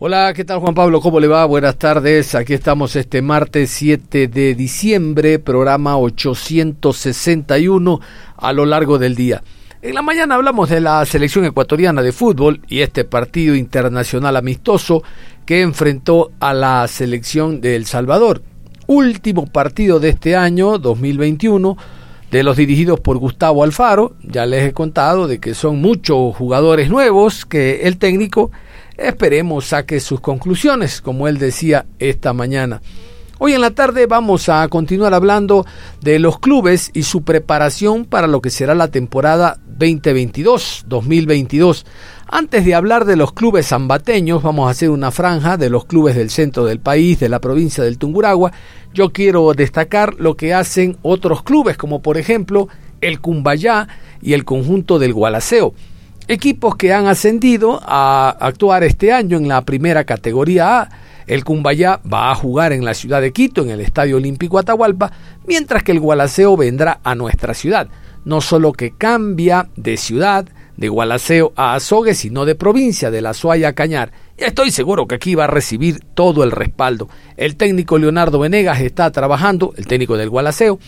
Hola, ¿qué tal Juan Pablo? ¿Cómo le va? Buenas tardes. Aquí estamos este martes 7 de diciembre, programa 861 a lo largo del día. En la mañana hablamos de la selección ecuatoriana de fútbol y este partido internacional amistoso que enfrentó a la selección de El Salvador. Último partido de este año, 2021 de los dirigidos por Gustavo Alfaro. Ya les he contado de que son muchos jugadores nuevos que el técnico Esperemos saque sus conclusiones, como él decía esta mañana. Hoy en la tarde vamos a continuar hablando de los clubes y su preparación para lo que será la temporada 2022-2022. Antes de hablar de los clubes zambateños, vamos a hacer una franja de los clubes del centro del país, de la provincia del Tunguragua. Yo quiero destacar lo que hacen otros clubes, como por ejemplo el Cumbayá y el conjunto del Gualaceo equipos que han ascendido a actuar este año en la primera categoría A. El Cumbayá va a jugar en la ciudad de Quito, en el Estadio Olímpico Atahualpa, mientras que el Gualaceo vendrá a nuestra ciudad. No solo que cambia de ciudad, de Gualaceo a Azogue, sino de provincia, de la Suaya a Cañar. Y estoy seguro que aquí va a recibir todo el respaldo. El técnico Leonardo Venegas está trabajando, el técnico del Gualaceo,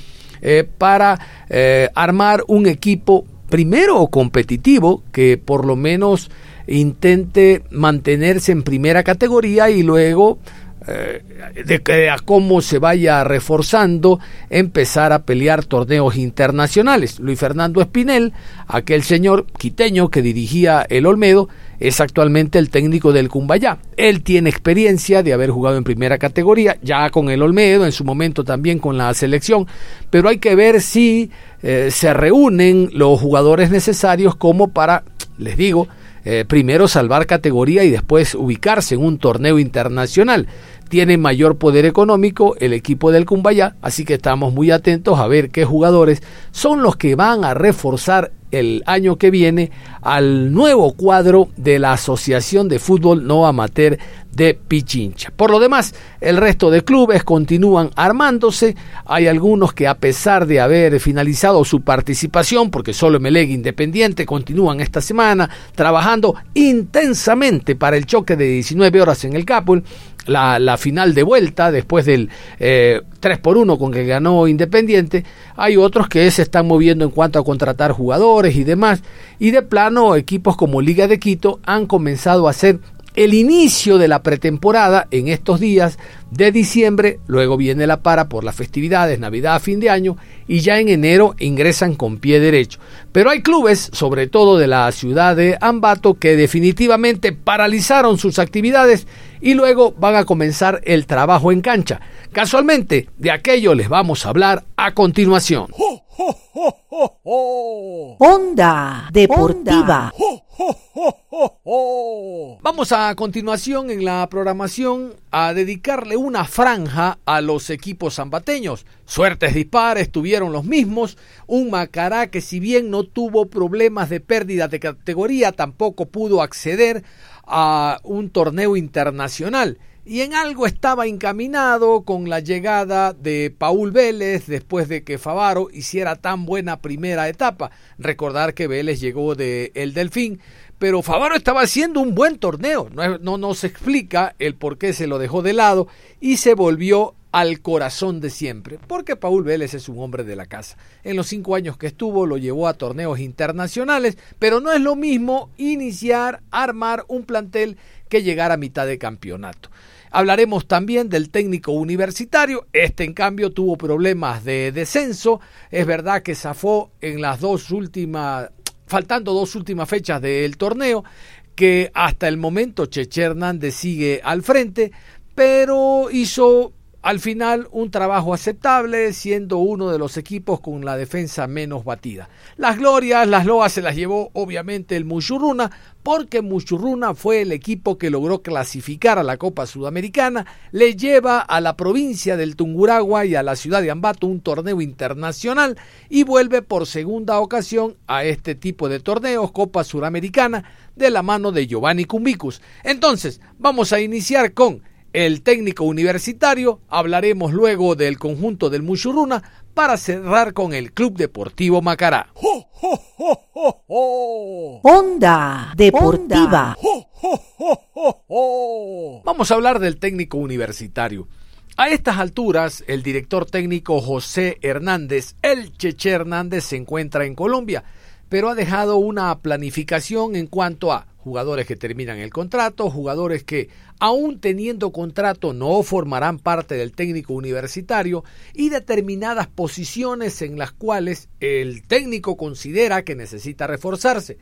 eh, para eh, armar un equipo primero competitivo, que por lo menos intente mantenerse en primera categoría y luego eh, de, a cómo se vaya reforzando, empezar a pelear torneos internacionales. Luis Fernando Espinel, aquel señor quiteño que dirigía el Olmedo, es actualmente el técnico del Cumbayá. Él tiene experiencia de haber jugado en primera categoría, ya con el Olmedo, en su momento también con la selección, pero hay que ver si eh, se reúnen los jugadores necesarios como para, les digo, eh, primero salvar categoría y después ubicarse en un torneo internacional. Tiene mayor poder económico el equipo del Cumbayá, así que estamos muy atentos a ver qué jugadores son los que van a reforzar el año que viene al nuevo cuadro de la Asociación de Fútbol No Amateur de Pichincha. Por lo demás, el resto de clubes continúan armándose. Hay algunos que a pesar de haber finalizado su participación, porque solo Meleg Independiente continúan esta semana trabajando intensamente para el choque de 19 horas en el Capul, la, final de vuelta después del 3 eh, por 1 con que ganó Independiente. Hay otros que se están moviendo en cuanto a contratar jugadores y demás. Y de plano, equipos como Liga de Quito han comenzado a hacer el inicio de la pretemporada en estos días de diciembre, luego viene la para por las festividades, Navidad, fin de año, y ya en enero ingresan con pie derecho. Pero hay clubes, sobre todo de la ciudad de Ambato, que definitivamente paralizaron sus actividades y luego van a comenzar el trabajo en cancha. Casualmente, de aquello les vamos a hablar a continuación. Onda Deportiva. Vamos a continuación en la programación a dedicarle una franja a los equipos zambateños. Suertes dispares tuvieron los mismos. Un Macará que si bien no tuvo problemas de pérdida de categoría, tampoco pudo acceder a un torneo internacional y en algo estaba encaminado con la llegada de Paul Vélez después de que Favaro hiciera tan buena primera etapa. Recordar que Vélez llegó de El Delfín, pero Favaro estaba haciendo un buen torneo. No, no nos explica el por qué se lo dejó de lado y se volvió al corazón de siempre, porque Paul Vélez es un hombre de la casa. En los cinco años que estuvo lo llevó a torneos internacionales, pero no es lo mismo iniciar, armar un plantel que llegar a mitad de campeonato. Hablaremos también del técnico universitario. Este, en cambio, tuvo problemas de descenso. Es verdad que zafó en las dos últimas, faltando dos últimas fechas del torneo, que hasta el momento Cheche Hernández sigue al frente, pero hizo al final un trabajo aceptable, siendo uno de los equipos con la defensa menos batida. Las glorias, las loas se las llevó obviamente el Muchurruna, porque Muchurruna fue el equipo que logró clasificar a la Copa Sudamericana, le lleva a la provincia del Tunguragua y a la ciudad de Ambato un torneo internacional y vuelve por segunda ocasión a este tipo de torneos, Copa Sudamericana, de la mano de Giovanni Cumbicus. Entonces, vamos a iniciar con el técnico universitario, hablaremos luego del conjunto del Muchurruna para cerrar con el Club Deportivo Macará. Onda Deportiva. Vamos a hablar del técnico universitario. A estas alturas, el director técnico José Hernández, el Cheche Hernández, se encuentra en Colombia, pero ha dejado una planificación en cuanto a jugadores que terminan el contrato, jugadores que aún teniendo contrato no formarán parte del técnico universitario y determinadas posiciones en las cuales el técnico considera que necesita reforzarse.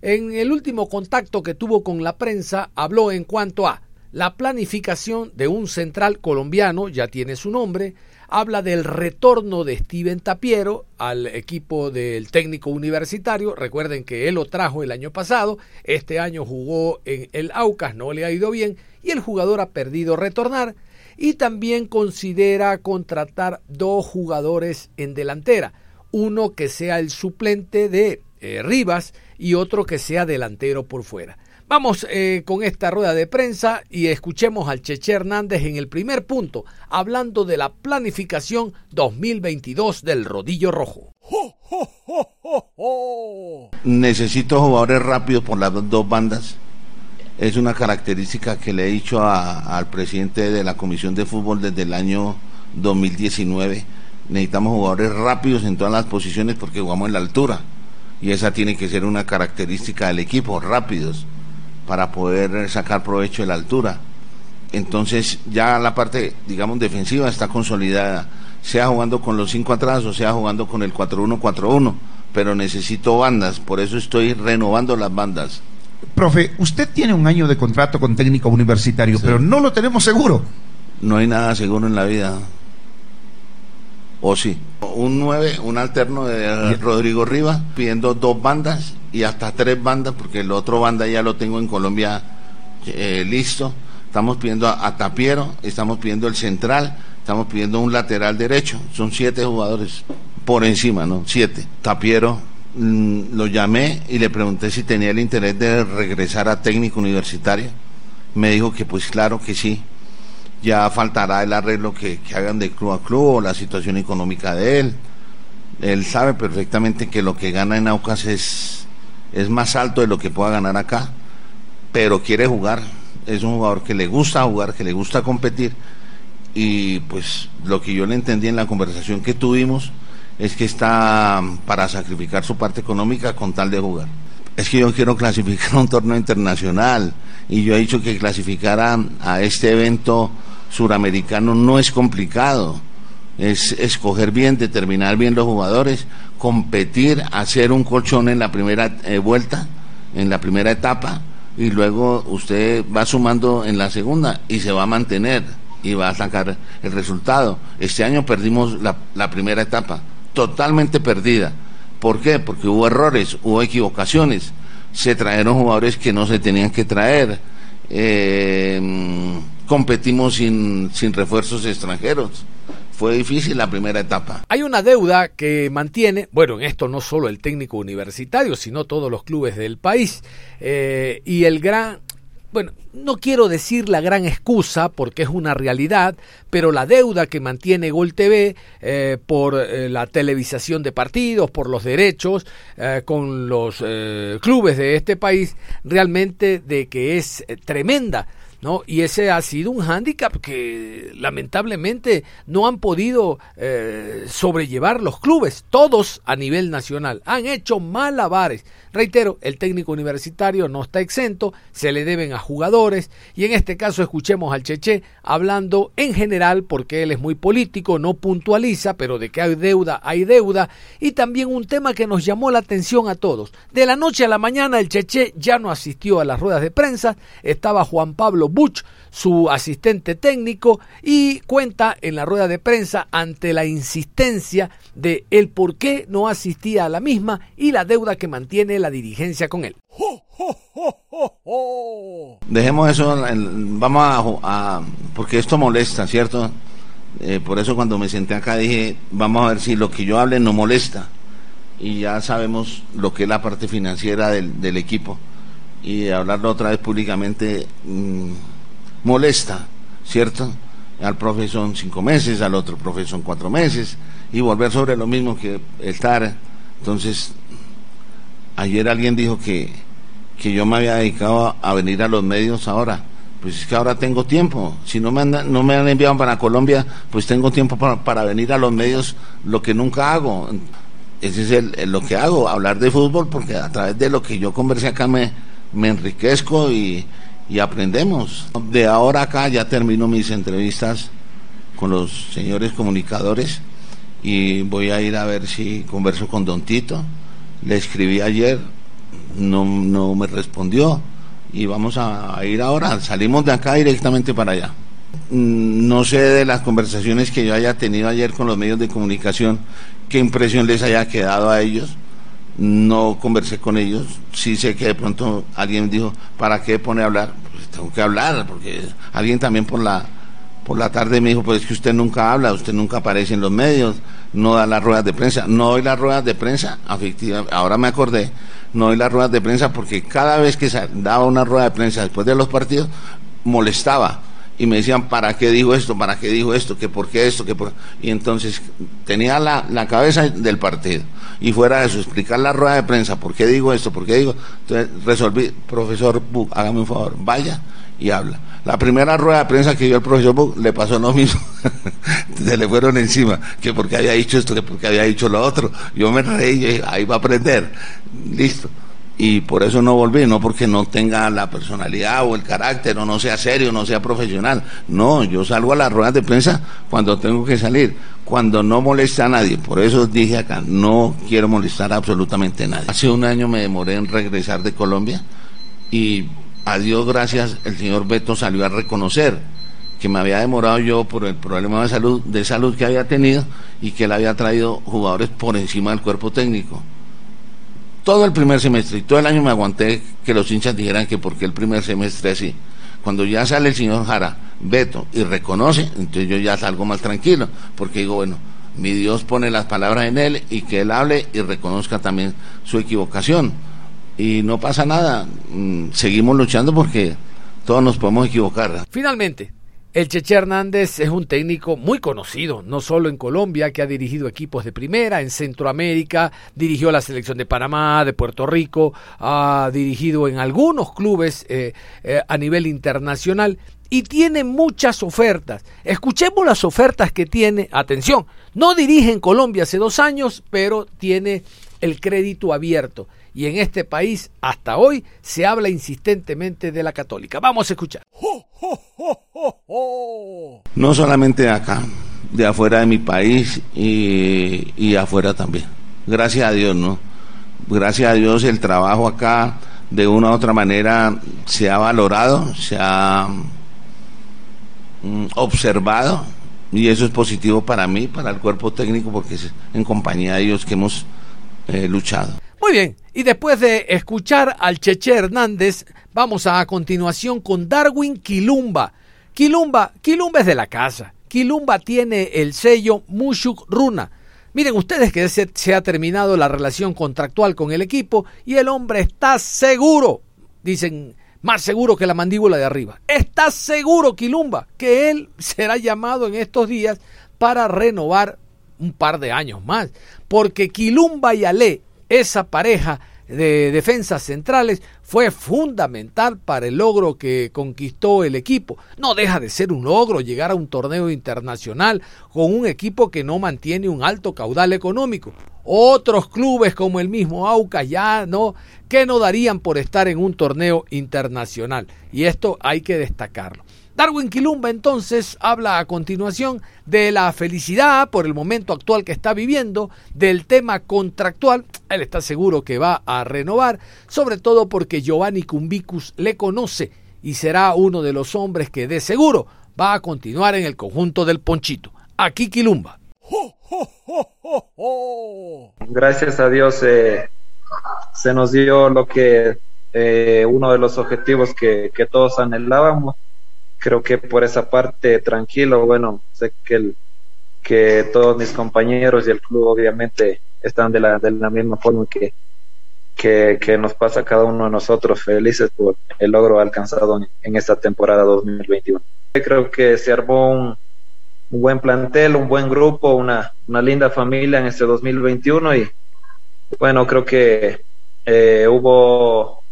En el último contacto que tuvo con la prensa habló en cuanto a la planificación de un central colombiano, ya tiene su nombre, habla del retorno de Steven Tapiero al equipo del técnico universitario. Recuerden que él lo trajo el año pasado, este año jugó en el Aucas, no le ha ido bien y el jugador ha perdido retornar. Y también considera contratar dos jugadores en delantera, uno que sea el suplente de eh, Rivas y otro que sea delantero por fuera. Vamos eh, con esta rueda de prensa y escuchemos al Cheche Hernández en el primer punto, hablando de la planificación 2022 del Rodillo Rojo. Necesito jugadores rápidos por las dos bandas. Es una característica que le he dicho al presidente de la Comisión de Fútbol desde el año 2019. Necesitamos jugadores rápidos en todas las posiciones porque jugamos en la altura. Y esa tiene que ser una característica del equipo, rápidos para poder sacar provecho de la altura. Entonces ya la parte, digamos, defensiva está consolidada, sea jugando con los cinco atrás o sea jugando con el 4-1-4-1, pero necesito bandas, por eso estoy renovando las bandas. Profe, usted tiene un año de contrato con técnico universitario, pero no lo tenemos seguro. No hay nada seguro en la vida. ¿O sí? Un 9, un alterno de Rodrigo Rivas, pidiendo dos bandas y hasta tres bandas, porque el otro banda ya lo tengo en Colombia eh, listo. Estamos pidiendo a, Tapiero, estamos pidiendo el central, estamos pidiendo un lateral derecho. Son siete jugadores por encima, ¿no? Siete. Tapiero mm, lo llamé y le pregunté si tenía el interés de regresar a técnico universitario. Me dijo que pues claro que sí. Ya faltará el arreglo que, que hagan de club a club o la situación económica de él. Él sabe perfectamente que lo que gana en Aucas es es más alto de lo que pueda ganar acá, pero quiere jugar. Es un jugador que le gusta jugar, que le gusta competir. Y pues lo que yo le entendí en la conversación que tuvimos es que está para sacrificar su parte económica con tal de jugar. Es que yo quiero clasificar a un torneo internacional y yo he dicho que clasificar a, a este evento suramericano no es complicado es escoger bien, determinar bien los jugadores, competir, hacer un colchón en la primera eh, vuelta, en la primera etapa, y luego usted va sumando en la segunda y se va a mantener y va a sacar el resultado. Este año perdimos la, primera etapa, totalmente perdida. ¿Por qué? Porque hubo errores, hubo equivocaciones, se trajeron jugadores que no se tenían que traer, eh, competimos sin, sin refuerzos extranjeros fue difícil la primera etapa. Hay una deuda que mantiene, bueno, en esto no solo el técnico universitario, sino todos los clubes del país. Eh, y el gran, bueno, no quiero decir la gran excusa porque es una realidad, pero la deuda que mantiene Gol TV eh, por eh, la televisación de partidos, por los derechos con los clubes de este país, realmente de que es tremenda. ¿No? Y ese ha sido un hándicap que lamentablemente no han podido eh, sobrellevar los clubes, todos a nivel nacional. Han hecho malabares. Reitero, el técnico universitario no está exento, se le deben a jugadores y en este caso escuchemos al Cheche hablando en general porque él es muy político, no puntualiza, pero de que hay deuda, hay deuda y también un tema que nos llamó la atención a todos. De la noche a la mañana el Cheche ya no asistió a las ruedas de prensa, estaba Juan Pablo Butch, su asistente técnico, y cuenta en la rueda de prensa ante la insistencia de el por qué no asistía a la misma y la deuda que mantiene la dirigencia con él. Dejemos eso, vamos a, porque esto molesta, ¿cierto? Eh, por eso cuando me senté acá dije, vamos a ver si lo que yo hable no molesta. Y ya sabemos lo que es la parte financiera del, equipo. Y hablarlo otra vez públicamente mm, molesta, ¿cierto? Al profe son cinco meses, al otro profe son cuatro meses, y volver sobre lo mismo que estar. Entonces, ayer alguien dijo que, que yo me había dedicado a venir a los medios ahora pues es que ahora tengo tiempo. Si no me, han, no me han enviado para Colombia, pues tengo tiempo para, venir a los medios, lo que nunca hago. Ese es el, lo que hago, hablar de fútbol, porque a través de lo que yo conversé acá me, me enriquezco y, aprendemos. De ahora acá ya termino mis entrevistas con los señores comunicadores y voy a ir a ver si converso con Don Tito. Le escribí ayer, no, no me respondió y vamos a, ir ahora, salimos de acá directamente para allá. Mm, no sé de las conversaciones que yo haya tenido ayer con los medios de comunicación, qué impresión les haya quedado a ellos. No conversé con ellos. Sí sé que de pronto alguien dijo, ¿para qué pone a hablar? Pues tengo que hablar, porque alguien también por la, por la tarde me dijo, pues es que usted nunca habla, usted nunca aparece en los medios, no da las ruedas de prensa. No doy las ruedas de prensa, efectivamente, ahora me acordé, no doy las ruedas de prensa porque cada vez que daba una rueda de prensa después de los partidos, molestaba. Y me decían, ¿para qué dijo esto? ¿Para qué dijo esto? ¿Que por qué esto? que por... Y entonces tenía la, la cabeza del partido. Y fuera de eso, explicar la rueda de prensa, ¿por qué digo esto? ¿Por qué digo? Entonces resolví, profesor, hágame un favor, vaya y habla. La primera rueda de prensa que dio el profesor Buch le pasó lo mismo. Se le fueron encima, que porque había dicho esto, que porque había dicho lo otro. Yo me reí y ahí va a aprender. Listo. Y por eso no volví, no porque no tenga la personalidad o el carácter, o no sea serio, no sea profesional. No, yo salgo a las ruedas de prensa cuando tengo que salir, cuando no molesta a nadie. Por eso dije acá, no quiero molestar absolutamente nadie. Hace un año me demoré en regresar de Colombia y a Dios gracias, el señor Beto salió a reconocer que me había demorado yo por el problema de salud, de salud que había tenido y que él había traído jugadores por encima del cuerpo técnico. Todo el primer semestre y todo el año me aguanté que los hinchas dijeran que porque el primer semestre así. Cuando ya sale el señor Jara, Beto, y reconoce, entonces yo ya salgo más tranquilo, porque digo, bueno, mi Dios pone las palabras en él y que él hable y reconozca también su equivocación y no pasa nada. Mm, seguimos luchando porque todos nos podemos equivocar. Finalmente, el Cheche Hernández es un técnico muy conocido, no solo en Colombia, que ha dirigido equipos de primera, en Centroamérica, dirigió la selección de Panamá, de Puerto Rico, ha dirigido en algunos clubes eh, eh, a nivel internacional y tiene muchas ofertas. Escuchemos las ofertas que tiene. Atención, no dirige en Colombia hace dos años, pero tiene el crédito abierto y en este país hasta hoy se habla insistentemente de la católica. Vamos a escuchar. No solamente de acá, de afuera de mi país y, y afuera también. Gracias a Dios, ¿no? Gracias a Dios el trabajo acá de una u otra manera se ha valorado, se ha mm, observado y eso es positivo para mí, para el cuerpo técnico, porque es en compañía de ellos que hemos eh, luchado. Muy bien, y después de escuchar al Cheche Hernández, vamos a, continuación con Darwin Quilumba. Quilumba, Quilumba es de la casa. Quilumba tiene el sello Mushuk Runa. Miren ustedes que se, se, ha terminado la relación contractual con el equipo y el hombre está seguro, dicen más seguro que la mandíbula de arriba. Está seguro Quilumba que él será llamado en estos días para renovar un par de años más, porque Quilumba y Ale esa pareja de defensas centrales fue fundamental para el logro que conquistó el equipo. No deja de ser un logro llegar a un torneo internacional con un equipo que no mantiene un alto caudal económico. Otros clubes como el mismo Aucas ya no, que no darían por estar en un torneo internacional. Y esto hay que destacarlo. Darwin Quilumba entonces habla a continuación de la felicidad por el momento actual que está viviendo, del tema contractual, él está seguro que va a renovar, sobre todo porque Giovanni Cumbicus le conoce y será uno de los hombres que de seguro va a continuar en el conjunto del Ponchito. Aquí Quilumba. Gracias a Dios eh, se nos dio lo que eh, uno de los objetivos que, que, todos anhelábamos. Creo que por esa parte tranquilo, bueno, sé que, el, que todos mis compañeros y el club obviamente están de la, de la misma forma que, que, que, nos pasa a cada uno de nosotros felices por el logro alcanzado en, en esta temporada 2021. Creo que se armó un, un buen plantel, un buen grupo, una, una linda familia en este 2021 y bueno, creo que eh, hubo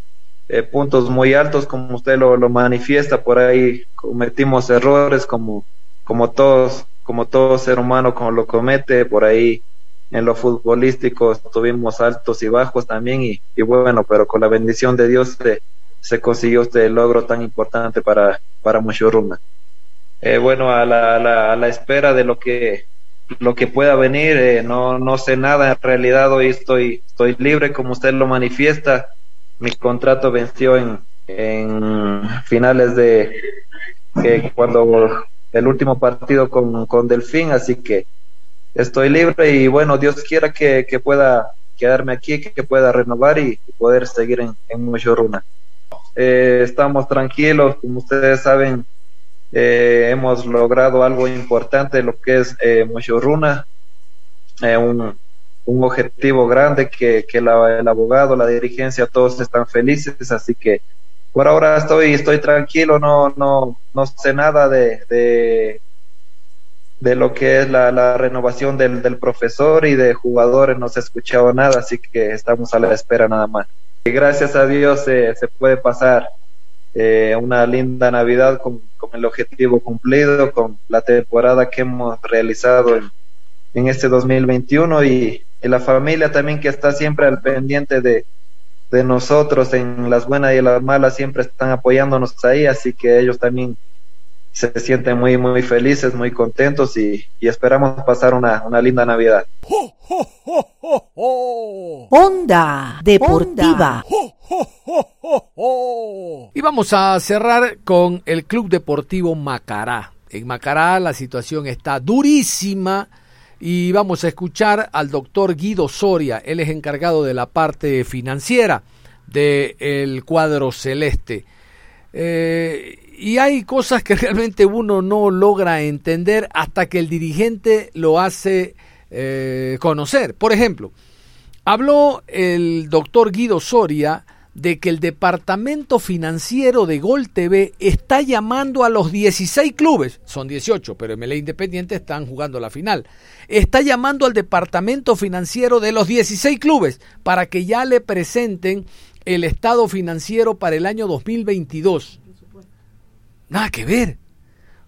eh, puntos muy altos como usted lo, lo, manifiesta por ahí, cometimos errores como, como todos, como todo ser humano como lo comete, por ahí en lo futbolístico tuvimos altos y bajos también y, bueno, pero con la bendición de Dios se, se consiguió este logro tan importante para, para Muchurruna eh, bueno, a la, a, la, a la, espera de lo que lo que pueda venir, eh, no, no sé nada, en realidad hoy estoy, estoy libre, como usted lo manifiesta, mi contrato venció en, finales de cuando el último partido con, con Delfín, así que estoy libre y bueno, Dios quiera que, que pueda quedarme aquí, que, pueda renovar y, poder seguir en, en Muchorruna. Eh, estamos tranquilos, como ustedes saben, eh, hemos logrado algo importante, lo que es eh, Mochorruna, eh, un, un, objetivo grande que, que la, el abogado, la dirigencia, todos están felices, así que por ahora estoy, estoy tranquilo, no, no, no sé nada de, de, lo que es la, renovación del, del, profesor y de jugadores, no se ha escuchado nada, así que estamos a la espera nada más. Y gracias a Dios se puede pasar eh, una linda Navidad con, con, el objetivo cumplido, con la temporada que hemos realizado en, en este 2021 y, y, la familia también que está siempre al pendiente de, de nosotros en las buenas y en las malas, siempre están apoyándonos ahí, así que ellos también se sienten muy, muy felices, muy contentos y, y esperamos pasar una, una linda Navidad. Onda Deportiva. Y vamos a cerrar con el Club Deportivo Macará. En Macará la situación está durísima y vamos a escuchar al doctor Guido Soria. Él es encargado de la parte financiera del cuadro celeste. Eh, y hay cosas que realmente uno no logra entender hasta que el dirigente lo hace eh, conocer. Por ejemplo, habló el doctor Guido Soria de que el departamento financiero de Gol TV está llamando a los 16 clubes, son 18, pero MLE Independiente están jugando la final, está llamando al departamento financiero de los 16 clubes para que ya le presenten el estado financiero para el año 2022. Nada que ver.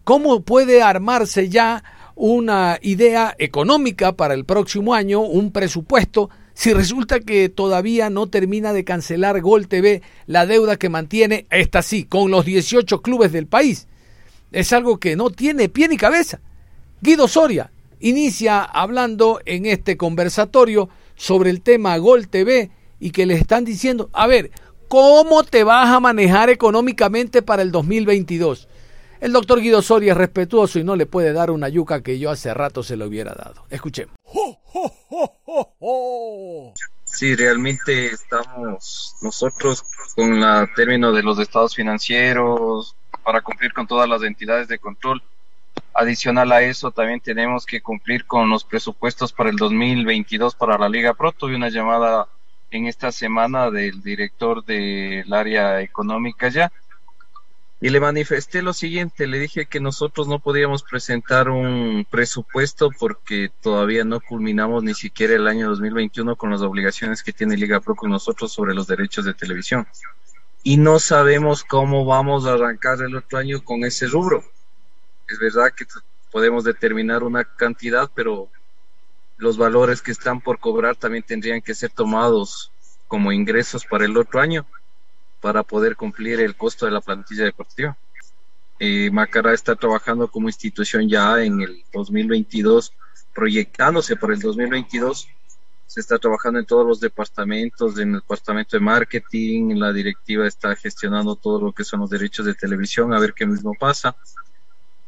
¿Cómo puede armarse ya una idea económica para el próximo año, un presupuesto, si resulta que todavía no termina de cancelar Gol TV la deuda que mantiene, esta sí, con los 18 clubes del país? Es algo que no tiene pie ni cabeza. Guido Soria inicia hablando en este conversatorio sobre el tema Gol TV y que le están diciendo, a ver, ¿Cómo te vas a manejar económicamente para el 2022? El doctor Guido Soria es respetuoso y no le puede dar una yuca que yo hace rato se lo hubiera dado. Escuchemos. Sí, realmente estamos nosotros con el término de los estados financieros para cumplir con todas las entidades de control. Adicional a eso, también tenemos que cumplir con los presupuestos para el 2022 para la Liga Pro. Tuve una llamada en esta semana del director del área económica ya. Y le manifesté lo siguiente, le dije que nosotros no podíamos presentar un presupuesto porque todavía no culminamos ni siquiera el año 2021 con las obligaciones que tiene Liga Pro con nosotros sobre los derechos de televisión. Y no sabemos cómo vamos a arrancar el otro año con ese rubro. Es verdad que podemos determinar una cantidad, pero los valores que están por cobrar también tendrían que ser tomados como ingresos para el otro año para poder cumplir el costo de la plantilla deportiva. Eh, Macará está trabajando como institución ya en el 2022, proyectándose por el 2022 se está trabajando en todos los departamentos, en el departamento de marketing, la directiva está gestionando todo lo que son los derechos de televisión, a ver qué mismo pasa.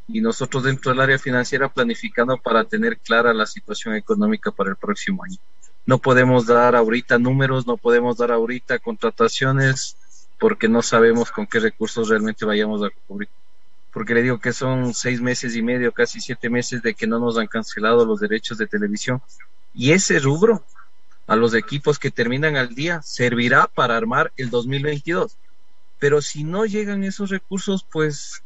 Y nosotros dentro del área financiera planificando para tener clara la situación económica para el próximo año. No podemos dar ahorita números, no podemos dar ahorita contrataciones porque no sabemos con qué recursos realmente vayamos a cubrir. Porque le digo que son seis meses y medio, casi siete meses de que no nos han cancelado los derechos de televisión y ese rubro a los equipos que terminan al día servirá para armar el 2022. Pero si no llegan esos recursos, pues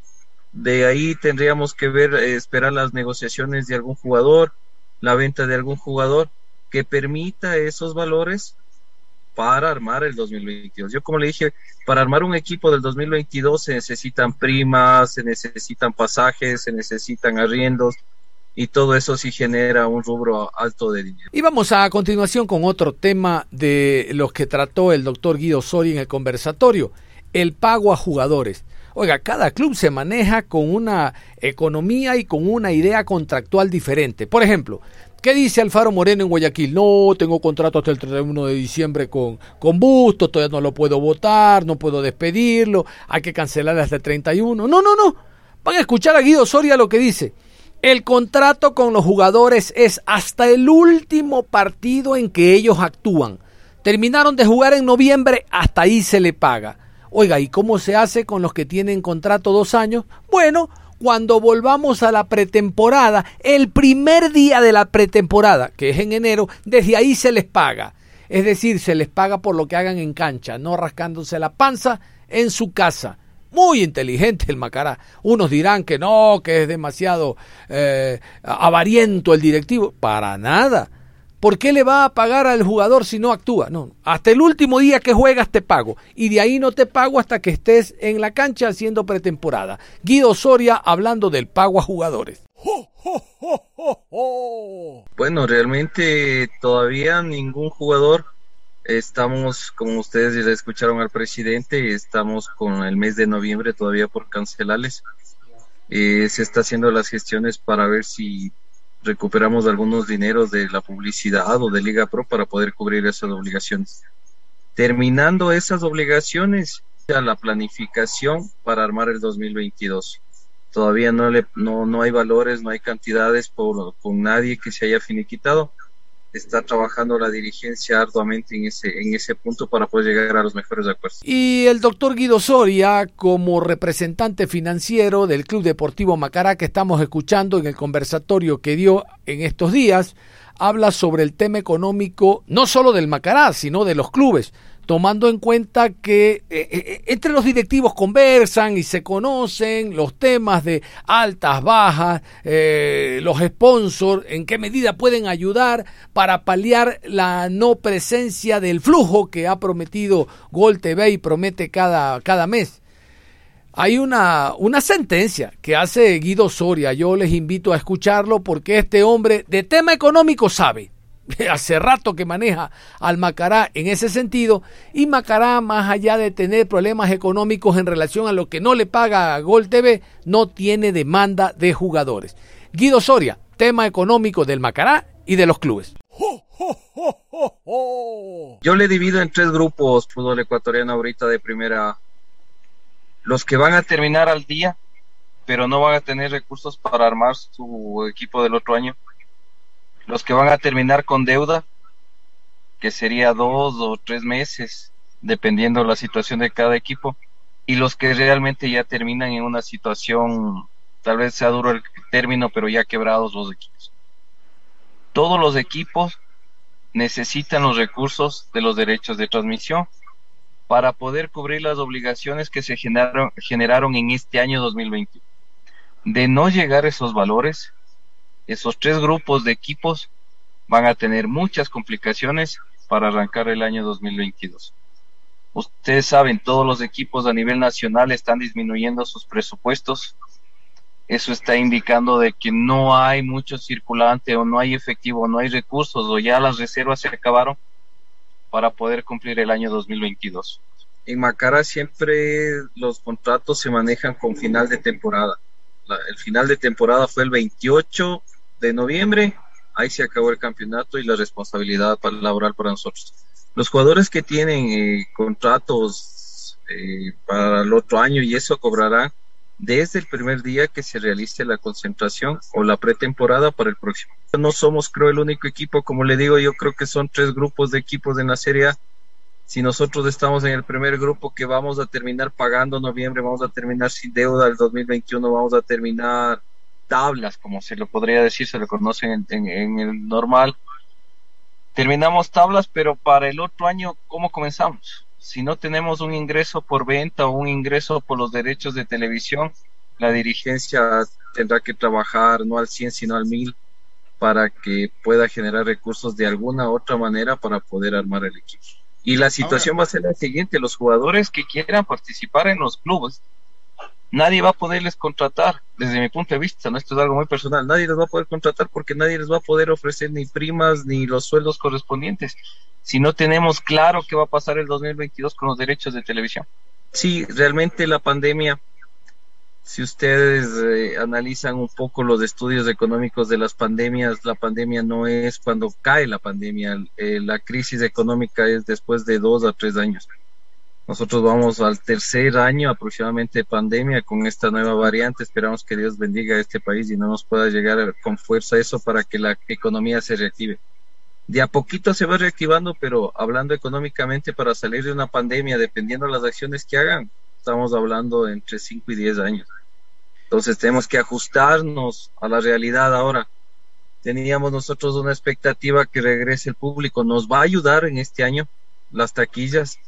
de ahí tendríamos que ver, eh, esperar las negociaciones de algún jugador, la venta de algún jugador que permita esos valores para armar el 2022. Yo como le dije, para armar un equipo del 2022 se necesitan primas, se necesitan pasajes, se necesitan arriendos, y todo eso sí genera un rubro alto de dinero. Y vamos a continuación con otro tema de los que trató el doctor Guido Sori en el conversatorio, el pago a jugadores. Oiga, cada club se maneja con una economía y con una idea contractual diferente. Por ejemplo, ¿qué dice Alfaro Moreno en Guayaquil? No, tengo contrato hasta el 31 de diciembre con, con Busto, todavía no lo puedo votar, no puedo despedirlo, hay que cancelar hasta el 31. No, no, no. Van a escuchar a Guido Soria lo que dice. El contrato con los jugadores es hasta el último partido en que ellos actúan. Terminaron de jugar en noviembre, hasta ahí se le paga. Oiga, ¿y cómo se hace con los que tienen contrato dos años? Bueno, cuando volvamos a la pretemporada, el primer día de la pretemporada, que es en enero, desde ahí se les paga. Es decir, se les paga por lo que hagan en cancha, no rascándose la panza en su casa. Muy inteligente el Macará. Unos dirán que no, que es demasiado eh, avariento el directivo. Para nada. ¿Por qué le va a pagar al jugador si no actúa? No, hasta el último día que juegas te pago y de ahí no te pago hasta que estés en la cancha haciendo pretemporada. Guido Soria hablando del pago a jugadores. Bueno, realmente todavía ningún jugador Estamos, como ustedes ya escucharon al presidente, estamos con el mes de noviembre todavía por cancelarles. Eh, se está haciendo las gestiones para ver si recuperamos algunos dineros de la publicidad o de Liga Pro para poder cubrir esas obligaciones. Terminando esas obligaciones, ya la planificación para armar el 2022. Todavía no, le, no, no hay valores, no hay cantidades por, con nadie que se haya finiquitado está trabajando la dirigencia arduamente en ese, en ese punto para poder llegar a los mejores acuerdos. Y el doctor Guido Soria, como representante financiero del Club Deportivo Macará que estamos escuchando en el conversatorio que dio en estos días, habla sobre el tema económico no solo del Macará, sino de los clubes tomando en cuenta que eh, eh, entre los directivos conversan y se conocen los temas de altas, bajas, eh, los sponsors, en qué medida pueden ayudar para paliar la no presencia del flujo que ha prometido Gol TV y promete cada, cada mes. Hay una, una sentencia que hace Guido Soria, yo les invito a escucharlo porque este hombre de tema económico sabe hace rato que maneja al Macará en ese sentido y Macará más allá de tener problemas económicos en relación a lo que no le paga a Gol TV no tiene demanda de jugadores. Guido Soria, tema económico del Macará y de los clubes. Yo le divido en tres grupos fútbol ecuatoriano ahorita de primera. Los que van a terminar al día, pero no van a tener recursos para armar su equipo del otro año los que van a terminar con deuda, que sería dos o tres meses, dependiendo la situación de cada equipo, y los que realmente ya terminan en una situación, tal vez sea duro el término, pero ya quebrados los equipos. Todos los equipos necesitan los recursos de los derechos de transmisión para poder cubrir las obligaciones que se generaron, generaron en este año 2021. De no llegar a esos valores, esos tres grupos de equipos van a tener muchas complicaciones para arrancar el año 2022. Ustedes saben, todos los equipos a nivel nacional están disminuyendo sus presupuestos. Eso está indicando de que no hay mucho circulante o no hay efectivo, no hay recursos o ya las reservas se acabaron para poder cumplir el año 2022. En Macara siempre los contratos se manejan con final de temporada. el final de temporada fue el 28 de noviembre ahí se acabó el campeonato y la responsabilidad laboral para nosotros. Los jugadores que tienen eh, contratos eh, para el otro año y eso cobrará desde el primer día que se realice la concentración o la pretemporada para el próximo. No somos, creo, el único equipo, como le digo, yo creo que son tres grupos de equipos en la Serie. Si nosotros estamos en el primer grupo que vamos a terminar pagando noviembre, vamos a terminar sin deuda el 2021, vamos a terminar tablas, como se lo podría decir, se lo conocen en, el normal. Terminamos tablas, pero para el otro año, ¿cómo comenzamos? Si no tenemos un ingreso por venta o un ingreso por los derechos de televisión, la dirigencia tendrá que trabajar no al 100 sino al 1000 para que pueda generar recursos de alguna u otra manera para poder armar el equipo. Y la situación va a ser la siguiente, los jugadores que quieran participar en los clubes nadie va a poderles contratar, desde mi punto de vista, ¿no? esto es algo muy personal, nadie les va a poder contratar porque nadie les va a poder ofrecer ni primas ni los sueldos correspondientes si no tenemos claro qué va a pasar el 2022 con los derechos de televisión. Sí, realmente la pandemia, si ustedes eh, analizan un poco los estudios económicos de las pandemias, la pandemia no es cuando cae la pandemia, eh, la crisis económica es después de dos a tres años. Nosotros vamos al tercer año aproximadamente de pandemia con esta nueva variante. Esperamos que Dios bendiga a este país y no nos pueda llegar con fuerza eso para que la economía se reactive. De a poquito se va reactivando, pero hablando económicamente para salir de una pandemia, dependiendo de las acciones que hagan, estamos hablando entre 5 y 10 años. Entonces tenemos que ajustarnos a la realidad ahora. Teníamos nosotros una expectativa que regrese el público. Nos va a ayudar en este año las taquillas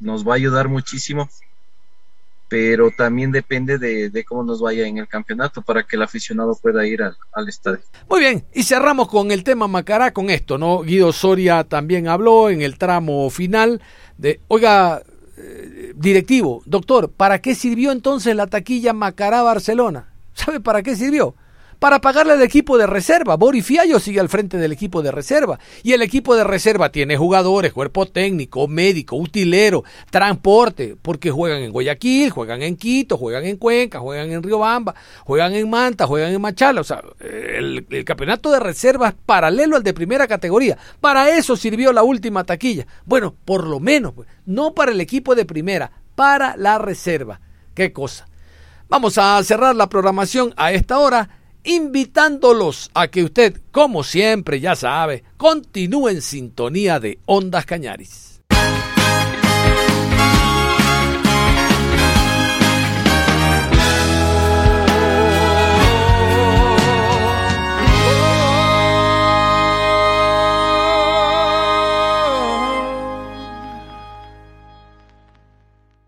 nos va a ayudar muchísimo, pero también depende de, cómo nos vaya en el campeonato para que el aficionado pueda ir al, estadio. Muy bien, y cerramos con el tema Macará con esto, ¿no? Guido Soria también habló en el tramo final de, oiga, eh, directivo, doctor, ¿para qué sirvió entonces la taquilla Macará Barcelona? ¿Sabe para qué sirvió? Para pagarle al equipo de reserva. Boris Fiallo sigue al frente del equipo de reserva. Y el equipo de reserva tiene jugadores, cuerpo técnico, médico, utilero, transporte, porque juegan en Guayaquil, juegan en Quito, juegan en Cuenca, juegan en Riobamba, juegan en Manta, juegan en Machala. O sea, el, campeonato de reserva es paralelo al de primera categoría. Para eso sirvió la última taquilla. Bueno, por lo menos, pues, no para el equipo de primera, para la reserva. Qué cosa. Vamos a cerrar la programación a esta hora invitándolos a que usted, como siempre ya sabe, continúe en sintonía de Ondas Cañaris.